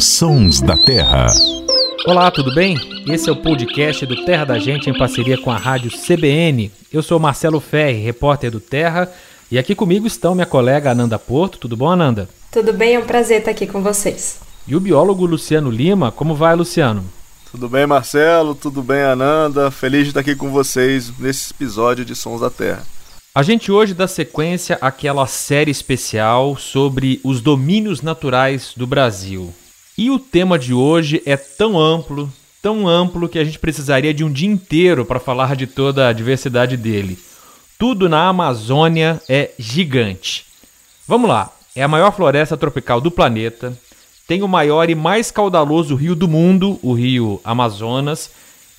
Sons da Terra. Olá, tudo bem? Esse é o podcast do Terra da Gente em parceria com a rádio CBN. Eu sou Marcelo Ferri, repórter do Terra, e aqui comigo estão minha colega Ananda Porto. Tudo bom, Ananda? Tudo bem, é um prazer estar aqui com vocês. E o biólogo Luciano Lima. Como vai, Luciano? Tudo bem, Marcelo? Tudo bem, Ananda? Feliz de estar aqui com vocês nesse episódio de Sons da Terra. A gente hoje dá sequência àquela série especial sobre os domínios naturais do Brasil. E o tema de hoje é tão amplo, tão amplo que a gente precisaria de um dia inteiro para falar de toda a diversidade dele. Tudo na Amazônia é gigante. Vamos lá, é a maior floresta tropical do planeta, tem o maior e mais caudaloso rio do mundo, o rio Amazonas.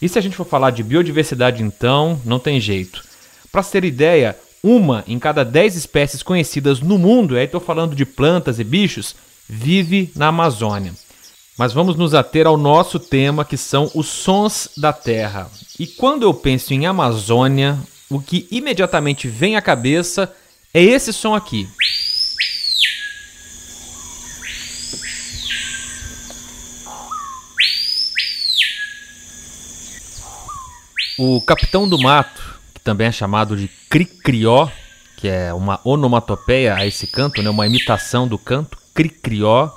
E se a gente for falar de biodiversidade, então, não tem jeito. Para ter ideia, uma em cada dez espécies conhecidas no mundo, aí estou falando de plantas e bichos, vive na Amazônia. Mas vamos nos ater ao nosso tema, que são os sons da Terra. E quando eu penso em Amazônia, o que imediatamente vem à cabeça é esse som aqui. O capitão do mato também é chamado de cricrió, que é uma onomatopeia a esse canto, né? uma imitação do canto, cricrió.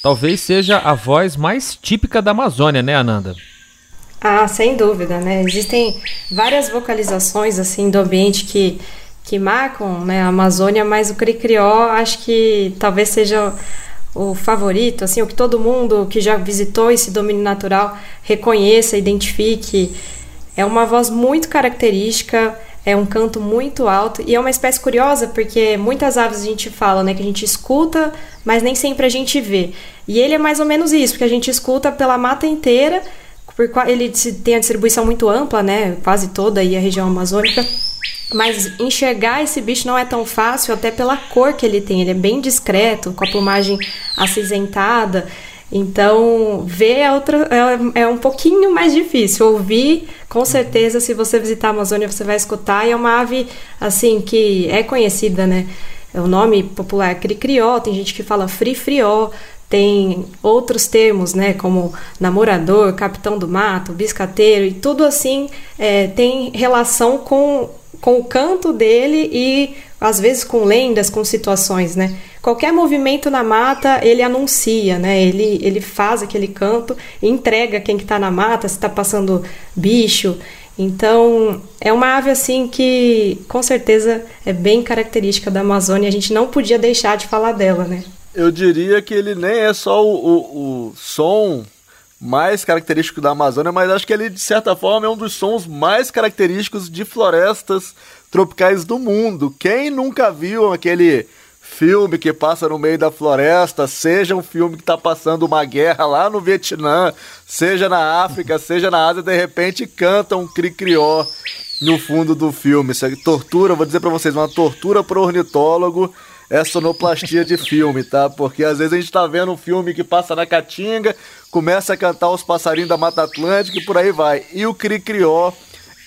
Talvez seja a voz mais típica da Amazônia, né, Ananda? Ah, sem dúvida, né? Existem várias vocalizações assim do ambiente que, que marcam né, a Amazônia, mas o cricrió acho que talvez seja o favorito, assim, o que todo mundo que já visitou esse domínio natural reconheça, identifique é uma voz muito característica, é um canto muito alto e é uma espécie curiosa porque muitas aves a gente fala, né, que a gente escuta, mas nem sempre a gente vê. E ele é mais ou menos isso, porque a gente escuta pela mata inteira, ele tem a distribuição muito ampla, né, quase toda aí a região amazônica. Mas enxergar esse bicho não é tão fácil, até pela cor que ele tem. Ele é bem discreto, com a plumagem acinzentada. Então, ver é, outra, é, é, um pouquinho mais difícil. Ouvir, com certeza, se você visitar a Amazônia, você vai escutar. E é uma ave, assim, que é conhecida, né? O nome popular é cricrió, tem gente que fala frifrió, tem outros termos, né? Como namorador, capitão do mato, biscateiro, e tudo assim é, tem relação com, com o canto dele e, às vezes, com lendas, com situações, né? Qualquer movimento na mata ele anuncia, né? Ele, ele faz aquele canto, entrega quem que está na mata, se está passando bicho. Então é uma ave assim que com certeza é bem característica da Amazônia. A gente não podia deixar de falar dela, né? Eu diria que ele nem é só o, o, o som mais característico da Amazônia, mas acho que ele de certa forma é um dos sons mais característicos de florestas tropicais do mundo. Quem nunca viu aquele filme que passa no meio da floresta, seja um filme que está passando uma guerra lá no Vietnã, seja na África, seja na Ásia, de repente canta um cricrió no fundo do filme. Isso é tortura, vou dizer para vocês, uma tortura pro ornitólogo é sonoplastia de filme, tá? Porque às vezes a gente tá vendo um filme que passa na Caatinga, começa a cantar os passarinhos da Mata Atlântica e por aí vai. E o cricrió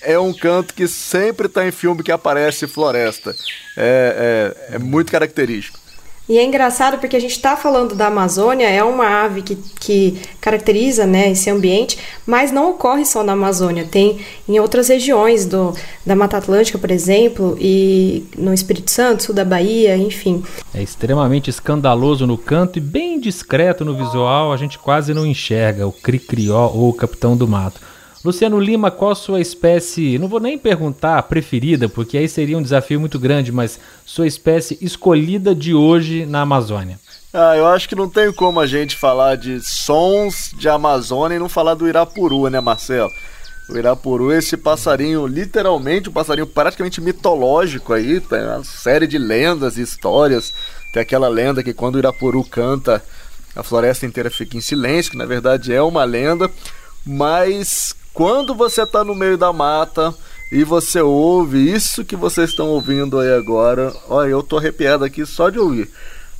é um canto que sempre está em filme que aparece floresta. É, é, é muito característico. E é engraçado porque a gente está falando da Amazônia, é uma ave que, que caracteriza né, esse ambiente, mas não ocorre só na Amazônia, tem em outras regiões do, da Mata Atlântica, por exemplo, e no Espírito Santo, sul da Bahia, enfim. É extremamente escandaloso no canto e bem discreto no visual, a gente quase não enxerga o Cricrió ou o Capitão do Mato. Luciano Lima, qual sua espécie, não vou nem perguntar preferida, porque aí seria um desafio muito grande, mas sua espécie escolhida de hoje na Amazônia? Ah, eu acho que não tem como a gente falar de sons de Amazônia e não falar do Irapuru, né, Marcelo? O Irapuru, esse passarinho, literalmente um passarinho praticamente mitológico aí, tem uma série de lendas e histórias. Tem aquela lenda que quando o Irapuru canta, a floresta inteira fica em silêncio, que na verdade é uma lenda, mas quando você está no meio da mata e você ouve isso que vocês estão ouvindo aí agora, olha, eu tô arrepiado aqui só de ouvir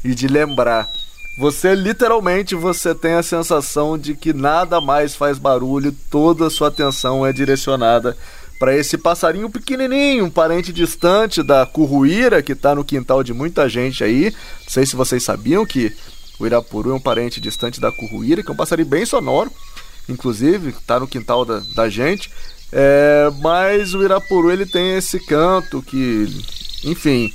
e de lembrar. Você literalmente você tem a sensação de que nada mais faz barulho, toda a sua atenção é direcionada para esse passarinho pequenininho, um parente distante da curruíra que está no quintal de muita gente aí. Não sei se vocês sabiam que o irapuru é um parente distante da curruíra, que é um passarinho bem sonoro, inclusive, está no quintal da, da gente. É, mas o irapuru ele tem esse canto que, enfim,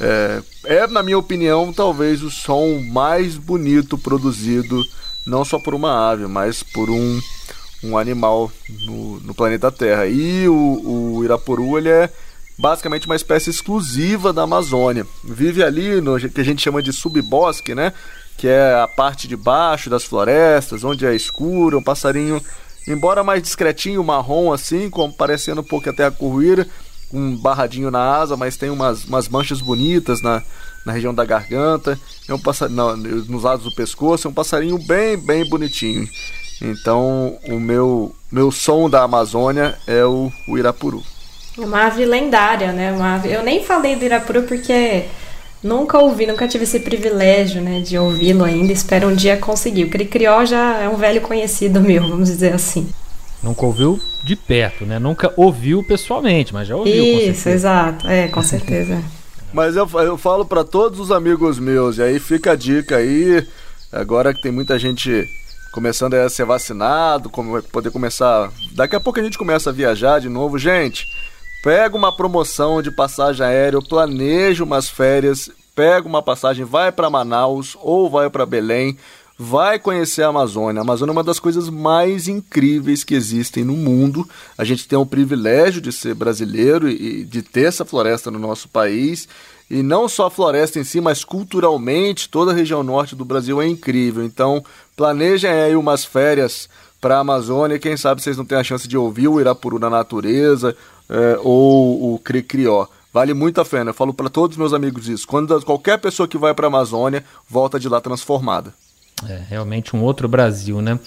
é, é, na minha opinião, talvez o som mais bonito produzido, não só por uma ave, mas por um, um animal no, no planeta Terra. E o, o Irapuru ele é basicamente uma espécie exclusiva da Amazônia. Vive ali no que a gente chama de subbosque, né? Que é a parte de baixo das florestas, onde é escuro, um passarinho, embora mais discretinho, marrom assim, como parecendo um pouco até a curruíra, um barradinho na asa, mas tem umas, umas manchas bonitas na, na região da garganta, é um passarinho, nos lados do pescoço, é um passarinho bem, bem bonitinho. Então, o meu, meu som da Amazônia é o, o Irapuru. Uma ave lendária, né? Uma ave... Eu nem falei do Irapuru porque nunca ouvi, nunca tive esse privilégio, né, de ouvi-lo ainda. Espero um dia conseguir. O Cricrió já é um velho conhecido meu, vamos dizer assim. Nunca ouviu de perto, né? Nunca ouviu pessoalmente, mas já ouviu. Isso, exato. É, com certeza. mas eu, eu falo para todos os amigos meus, e aí fica a dica aí, agora que tem muita gente começando a ser vacinado, como poder começar. Daqui a pouco a gente começa a viajar de novo, gente. Pega uma promoção de passagem aérea, planeja umas férias, pega uma passagem, vai para Manaus ou vai para Belém vai conhecer a Amazônia. A Amazônia é uma das coisas mais incríveis que existem no mundo. A gente tem o privilégio de ser brasileiro e de ter essa floresta no nosso país. E não só a floresta em si, mas culturalmente, toda a região norte do Brasil é incrível. Então, planejem aí umas férias para a Amazônia. Quem sabe vocês não têm a chance de ouvir o Irapuru na natureza é, ou o Cricrió. Vale muito a pena. Eu falo para todos os meus amigos isso. Quando qualquer pessoa que vai para a Amazônia volta de lá transformada. É realmente um outro Brasil, né?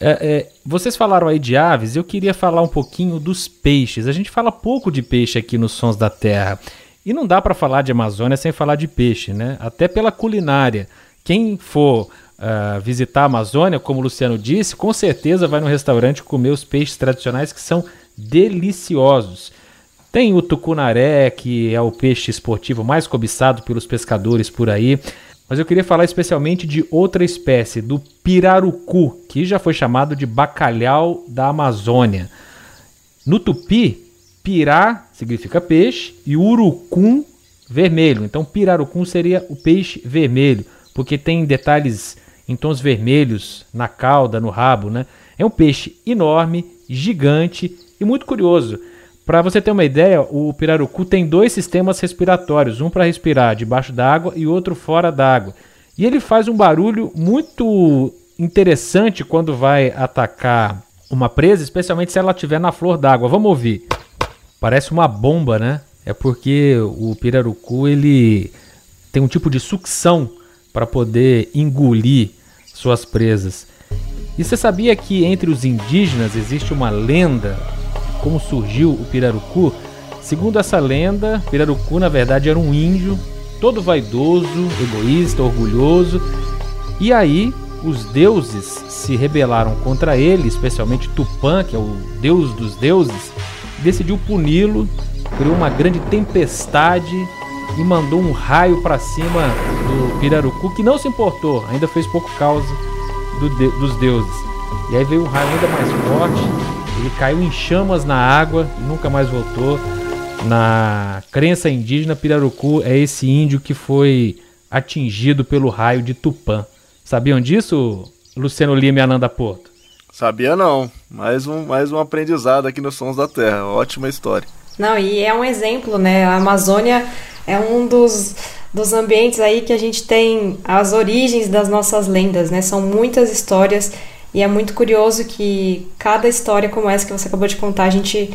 É, é, vocês falaram aí de aves, eu queria falar um pouquinho dos peixes. A gente fala pouco de peixe aqui nos Sons da Terra. E não dá para falar de Amazônia sem falar de peixe, né? Até pela culinária. Quem for uh, visitar a Amazônia, como o Luciano disse, com certeza vai no restaurante comer os peixes tradicionais que são deliciosos. Tem o tucunaré, que é o peixe esportivo mais cobiçado pelos pescadores por aí. Mas eu queria falar especialmente de outra espécie, do pirarucu, que já foi chamado de bacalhau da Amazônia. No tupi, pirá significa peixe e urucum vermelho. Então, pirarucum seria o peixe vermelho, porque tem detalhes em tons vermelhos na cauda, no rabo, né? É um peixe enorme, gigante e muito curioso. Para você ter uma ideia, o pirarucu tem dois sistemas respiratórios, um para respirar debaixo d'água e outro fora d'água. E ele faz um barulho muito interessante quando vai atacar uma presa, especialmente se ela estiver na flor d'água. Vamos ouvir. Parece uma bomba, né? É porque o pirarucu ele tem um tipo de sucção para poder engolir suas presas. E você sabia que entre os indígenas existe uma lenda como surgiu o pirarucu, segundo essa lenda, pirarucu na verdade era um índio, todo vaidoso, egoísta, orgulhoso. E aí os deuses se rebelaram contra ele, especialmente Tupã, que é o deus dos deuses, decidiu puni-lo, criou uma grande tempestade e mandou um raio para cima do pirarucu que não se importou, ainda fez pouco causa do de dos deuses. E aí veio um raio ainda mais forte ele caiu em chamas na água e nunca mais voltou. Na crença indígena, Pirarucu é esse índio que foi atingido pelo raio de Tupã. Sabiam disso, Luciano Lima e Ananda Porto? Sabia não. Mais um, mais um aprendizado aqui nos Sons da Terra. Ótima história. Não, e é um exemplo, né? A Amazônia é um dos, dos ambientes aí que a gente tem as origens das nossas lendas, né? São muitas histórias e é muito curioso que cada história como essa que você acabou de contar, a gente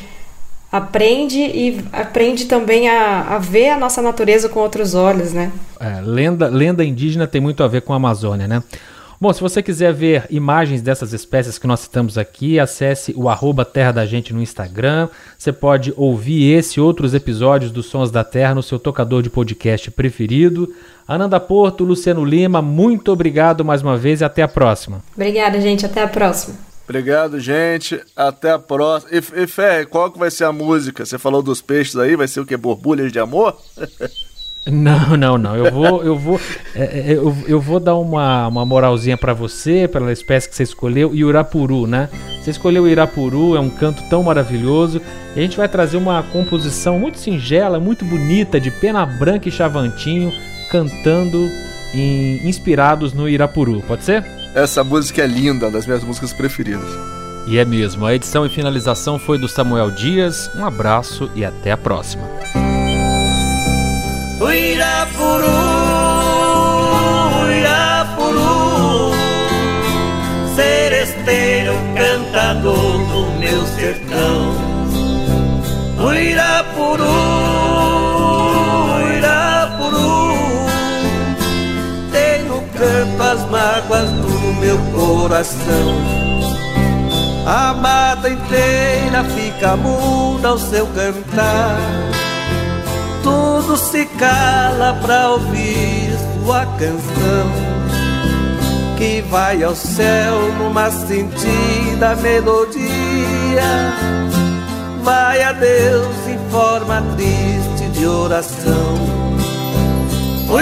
aprende e aprende também a, a ver a nossa natureza com outros olhos, né? É, lenda, lenda indígena tem muito a ver com a Amazônia, né? Bom, se você quiser ver imagens dessas espécies que nós citamos aqui, acesse o arroba Terra da Gente no Instagram. Você pode ouvir esse e outros episódios dos Sons da Terra no seu tocador de podcast preferido. Ananda Porto, Luciano Lima, muito obrigado mais uma vez e até a próxima. Obrigada, gente. Até a próxima. Obrigado, gente. Até a próxima. E, e Fé, qual que vai ser a música? Você falou dos peixes aí, vai ser o que? Borbulhas de amor? Não, não, não. Eu vou, eu vou, é, é, eu, eu vou dar uma, uma moralzinha para você, pela espécie que você escolheu, e Irapuru, né? Você escolheu o Irapuru, é um canto tão maravilhoso. E a gente vai trazer uma composição muito singela, muito bonita, de Pena Branca e Chavantinho, cantando em, inspirados no Irapuru. Pode ser? Essa música é linda, uma das minhas músicas preferidas. E é mesmo. A edição e finalização foi do Samuel Dias. Um abraço e até a próxima. Uirapuru, Uirapuru, seresteiro cantador do meu sertão. Uirapuru, Uirapuru, tem no canto as mágoas do meu coração. A mata inteira fica muda ao seu cantar tudo se cala pra ouvir sua canção que vai ao céu numa sentida melodia. Vai a Deus em forma triste de oração. O